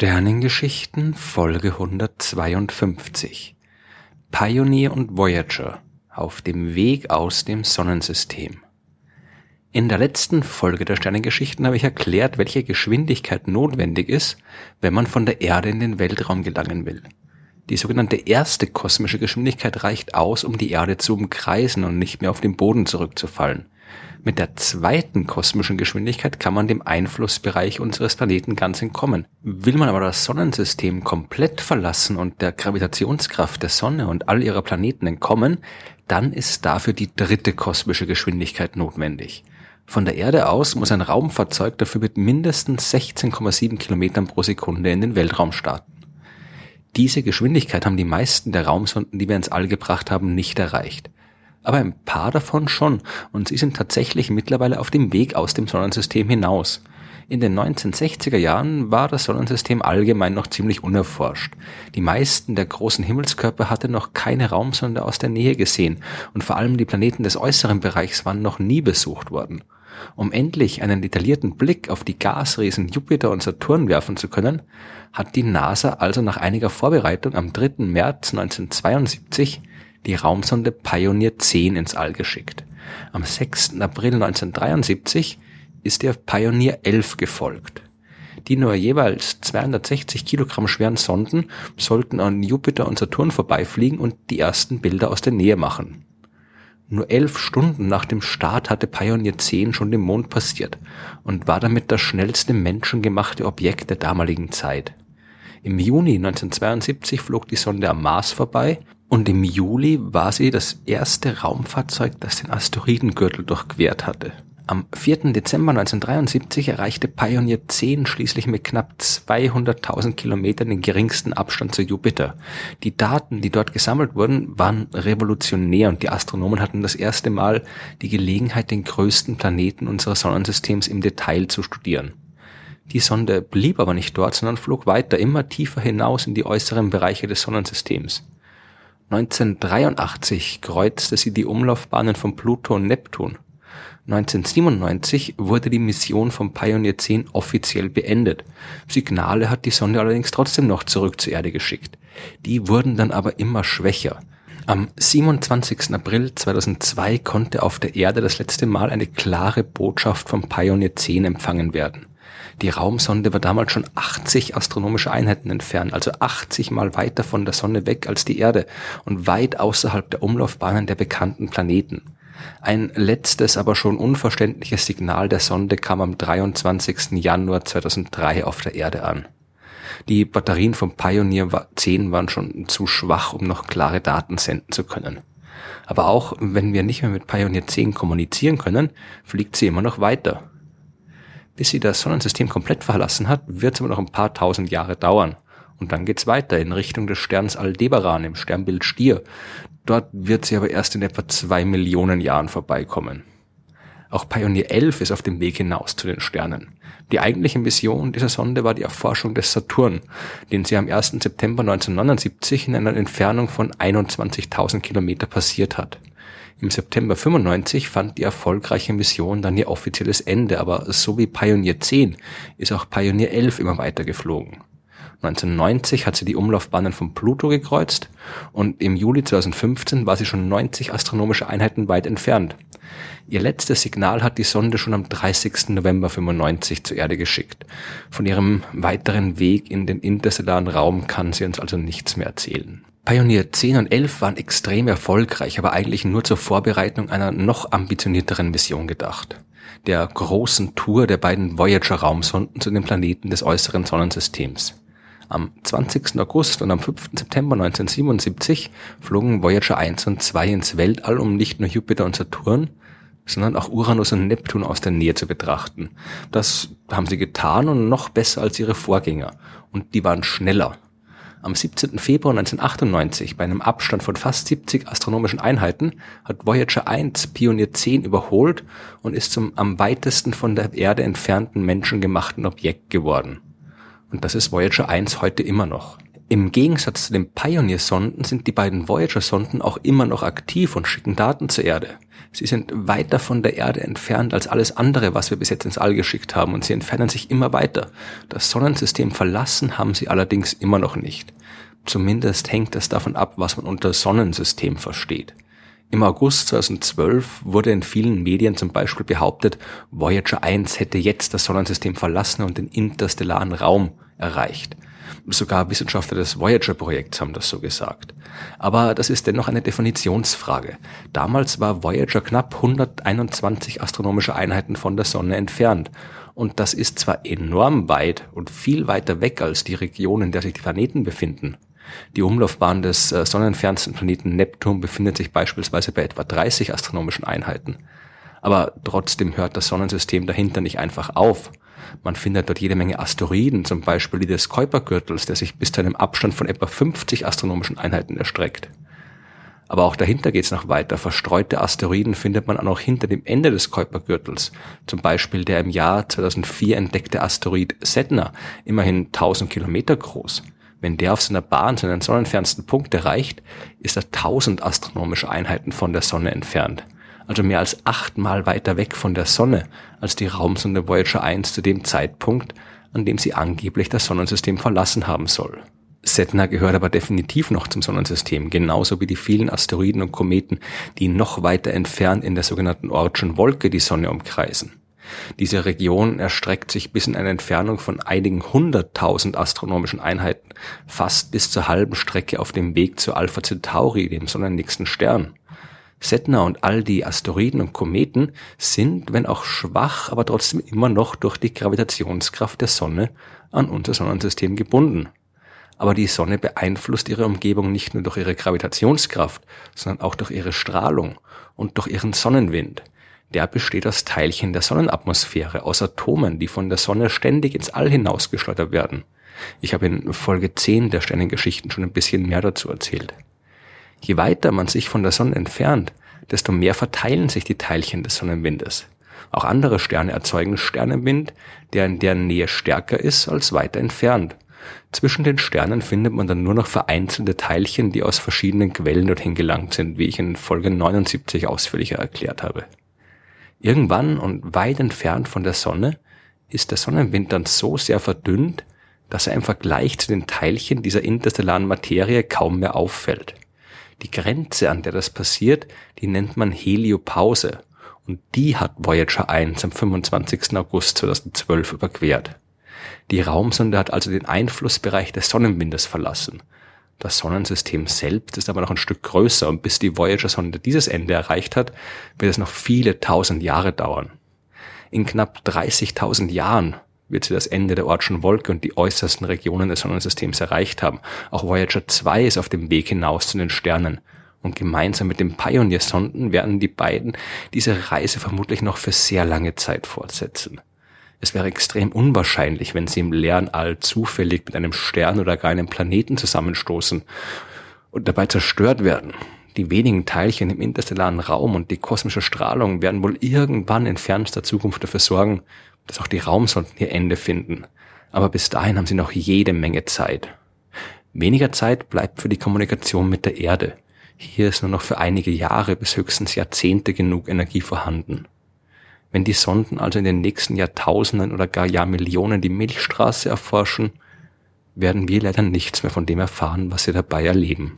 Sternengeschichten Folge 152 Pioneer und Voyager auf dem Weg aus dem Sonnensystem. In der letzten Folge der Sternengeschichten habe ich erklärt, welche Geschwindigkeit notwendig ist, wenn man von der Erde in den Weltraum gelangen will. Die sogenannte erste kosmische Geschwindigkeit reicht aus, um die Erde zu umkreisen und nicht mehr auf den Boden zurückzufallen. Mit der zweiten kosmischen Geschwindigkeit kann man dem Einflussbereich unseres Planeten ganz entkommen. Will man aber das Sonnensystem komplett verlassen und der Gravitationskraft der Sonne und all ihrer Planeten entkommen, dann ist dafür die dritte kosmische Geschwindigkeit notwendig. Von der Erde aus muss ein Raumfahrzeug dafür mit mindestens 16,7 Kilometern pro Sekunde in den Weltraum starten. Diese Geschwindigkeit haben die meisten der Raumsonden, die wir ins All gebracht haben, nicht erreicht aber ein paar davon schon und sie sind tatsächlich mittlerweile auf dem Weg aus dem Sonnensystem hinaus. In den 1960er Jahren war das Sonnensystem allgemein noch ziemlich unerforscht. Die meisten der großen Himmelskörper hatte noch keine Raumsonde aus der Nähe gesehen und vor allem die Planeten des äußeren Bereichs waren noch nie besucht worden. Um endlich einen detaillierten Blick auf die Gasriesen Jupiter und Saturn werfen zu können, hat die NASA also nach einiger Vorbereitung am 3. März 1972 die Raumsonde Pioneer 10 ins All geschickt. Am 6. April 1973 ist der Pioneer 11 gefolgt. Die nur jeweils 260 Kilogramm schweren Sonden sollten an Jupiter und Saturn vorbeifliegen und die ersten Bilder aus der Nähe machen. Nur elf Stunden nach dem Start hatte Pioneer 10 schon den Mond passiert und war damit das schnellste menschengemachte Objekt der damaligen Zeit. Im Juni 1972 flog die Sonde am Mars vorbei und im Juli war sie das erste Raumfahrzeug, das den Asteroidengürtel durchquert hatte. Am 4. Dezember 1973 erreichte Pioneer 10 schließlich mit knapp 200.000 Kilometern den geringsten Abstand zu Jupiter. Die Daten, die dort gesammelt wurden, waren revolutionär und die Astronomen hatten das erste Mal die Gelegenheit, den größten Planeten unseres Sonnensystems im Detail zu studieren. Die Sonde blieb aber nicht dort, sondern flog weiter immer tiefer hinaus in die äußeren Bereiche des Sonnensystems. 1983 kreuzte sie die Umlaufbahnen von Pluto und Neptun. 1997 wurde die Mission von Pioneer 10 offiziell beendet. Signale hat die Sonde allerdings trotzdem noch zurück zur Erde geschickt. Die wurden dann aber immer schwächer. Am 27. April 2002 konnte auf der Erde das letzte Mal eine klare Botschaft von Pioneer 10 empfangen werden. Die Raumsonde war damals schon 80 astronomische Einheiten entfernt, also 80 mal weiter von der Sonne weg als die Erde und weit außerhalb der Umlaufbahnen der bekannten Planeten. Ein letztes, aber schon unverständliches Signal der Sonde kam am 23. Januar 2003 auf der Erde an. Die Batterien vom Pioneer 10 waren schon zu schwach, um noch klare Daten senden zu können. Aber auch wenn wir nicht mehr mit Pioneer 10 kommunizieren können, fliegt sie immer noch weiter. Bis sie das Sonnensystem komplett verlassen hat, wird es aber noch ein paar tausend Jahre dauern. Und dann geht's weiter in Richtung des Sterns Aldebaran im Sternbild Stier. Dort wird sie aber erst in etwa zwei Millionen Jahren vorbeikommen. Auch Pioneer 11 ist auf dem Weg hinaus zu den Sternen. Die eigentliche Mission dieser Sonde war die Erforschung des Saturn, den sie am 1. September 1979 in einer Entfernung von 21.000 Kilometer passiert hat. Im September 95 fand die erfolgreiche Mission dann ihr offizielles Ende, aber so wie Pioneer 10 ist auch Pioneer 11 immer weiter geflogen. 1990 hat sie die Umlaufbahnen von Pluto gekreuzt und im Juli 2015 war sie schon 90 astronomische Einheiten weit entfernt. Ihr letztes Signal hat die Sonde schon am 30. November 95 zur Erde geschickt. Von ihrem weiteren Weg in den interstellaren Raum kann sie uns also nichts mehr erzählen. Pioneer 10 und 11 waren extrem erfolgreich, aber eigentlich nur zur Vorbereitung einer noch ambitionierteren Mission gedacht. Der großen Tour der beiden Voyager-Raumsonden zu den Planeten des äußeren Sonnensystems. Am 20. August und am 5. September 1977 flogen Voyager 1 und 2 ins Weltall, um nicht nur Jupiter und Saturn, sondern auch Uranus und Neptun aus der Nähe zu betrachten. Das haben sie getan und noch besser als ihre Vorgänger. Und die waren schneller. Am 17. Februar 1998, bei einem Abstand von fast 70 astronomischen Einheiten, hat Voyager 1 Pionier 10 überholt und ist zum am weitesten von der Erde entfernten menschengemachten Objekt geworden. Und das ist Voyager 1 heute immer noch. Im Gegensatz zu den Pioneer-Sonden sind die beiden Voyager-Sonden auch immer noch aktiv und schicken Daten zur Erde. Sie sind weiter von der Erde entfernt als alles andere, was wir bis jetzt ins All geschickt haben, und sie entfernen sich immer weiter. Das Sonnensystem verlassen haben sie allerdings immer noch nicht. Zumindest hängt es davon ab, was man unter Sonnensystem versteht. Im August 2012 wurde in vielen Medien zum Beispiel behauptet, Voyager 1 hätte jetzt das Sonnensystem verlassen und den interstellaren Raum erreicht. Sogar Wissenschaftler des Voyager-Projekts haben das so gesagt. Aber das ist dennoch eine Definitionsfrage. Damals war Voyager knapp 121 astronomische Einheiten von der Sonne entfernt. Und das ist zwar enorm weit und viel weiter weg als die Region, in der sich die Planeten befinden, die Umlaufbahn des äh, sonnenfernsten Planeten Neptun befindet sich beispielsweise bei etwa 30 astronomischen Einheiten. Aber trotzdem hört das Sonnensystem dahinter nicht einfach auf. Man findet dort jede Menge Asteroiden, zum Beispiel die des Kuipergürtels, der sich bis zu einem Abstand von etwa 50 astronomischen Einheiten erstreckt. Aber auch dahinter geht's noch weiter. Verstreute Asteroiden findet man auch noch hinter dem Ende des Kuipergürtels. Zum Beispiel der im Jahr 2004 entdeckte Asteroid Sedna, immerhin 1000 Kilometer groß. Wenn der auf seiner Bahn seinen sonnenfernsten Punkt erreicht, ist er 1000 astronomische Einheiten von der Sonne entfernt. Also mehr als achtmal weiter weg von der Sonne als die Raumsonde Voyager 1 zu dem Zeitpunkt, an dem sie angeblich das Sonnensystem verlassen haben soll. Setna gehört aber definitiv noch zum Sonnensystem, genauso wie die vielen Asteroiden und Kometen, die noch weiter entfernt in der sogenannten Ortschen Wolke die Sonne umkreisen. Diese Region erstreckt sich bis in eine Entfernung von einigen hunderttausend astronomischen Einheiten, fast bis zur halben Strecke auf dem Weg zu Alpha Centauri, dem sonnennächsten Stern. Setna und all die Asteroiden und Kometen sind, wenn auch schwach, aber trotzdem immer noch durch die Gravitationskraft der Sonne an unser Sonnensystem gebunden. Aber die Sonne beeinflusst ihre Umgebung nicht nur durch ihre Gravitationskraft, sondern auch durch ihre Strahlung und durch ihren Sonnenwind der besteht aus Teilchen der Sonnenatmosphäre, aus Atomen, die von der Sonne ständig ins All hinausgeschleudert werden. Ich habe in Folge 10 der Sternengeschichten schon ein bisschen mehr dazu erzählt. Je weiter man sich von der Sonne entfernt, desto mehr verteilen sich die Teilchen des Sonnenwindes. Auch andere Sterne erzeugen Sternenwind, der in deren Nähe stärker ist als weiter entfernt. Zwischen den Sternen findet man dann nur noch vereinzelte Teilchen, die aus verschiedenen Quellen dorthin gelangt sind, wie ich in Folge 79 ausführlicher erklärt habe. Irgendwann und weit entfernt von der Sonne ist der Sonnenwind dann so sehr verdünnt, dass er im Vergleich zu den Teilchen dieser interstellaren Materie kaum mehr auffällt. Die Grenze, an der das passiert, die nennt man Heliopause und die hat Voyager 1 am 25. August 2012 überquert. Die Raumsonde hat also den Einflussbereich des Sonnenwindes verlassen das Sonnensystem selbst ist aber noch ein Stück größer und bis die Voyager-Sonde dieses Ende erreicht hat, wird es noch viele tausend Jahre dauern. In knapp 30.000 Jahren wird sie das Ende der Ortschen Wolke und die äußersten Regionen des Sonnensystems erreicht haben. Auch Voyager 2 ist auf dem Weg hinaus zu den Sternen. Und gemeinsam mit den Pioneer-Sonden werden die beiden diese Reise vermutlich noch für sehr lange Zeit fortsetzen. Es wäre extrem unwahrscheinlich, wenn sie im leeren All zufällig mit einem Stern oder gar einem Planeten zusammenstoßen und dabei zerstört werden. Die wenigen Teilchen im interstellaren Raum und die kosmische Strahlung werden wohl irgendwann in fernster Zukunft dafür sorgen, dass auch die Raumsonden ihr Ende finden. Aber bis dahin haben sie noch jede Menge Zeit. Weniger Zeit bleibt für die Kommunikation mit der Erde. Hier ist nur noch für einige Jahre bis höchstens Jahrzehnte genug Energie vorhanden. Wenn die Sonden also in den nächsten Jahrtausenden oder gar Jahrmillionen die Milchstraße erforschen, werden wir leider nichts mehr von dem erfahren, was sie dabei erleben.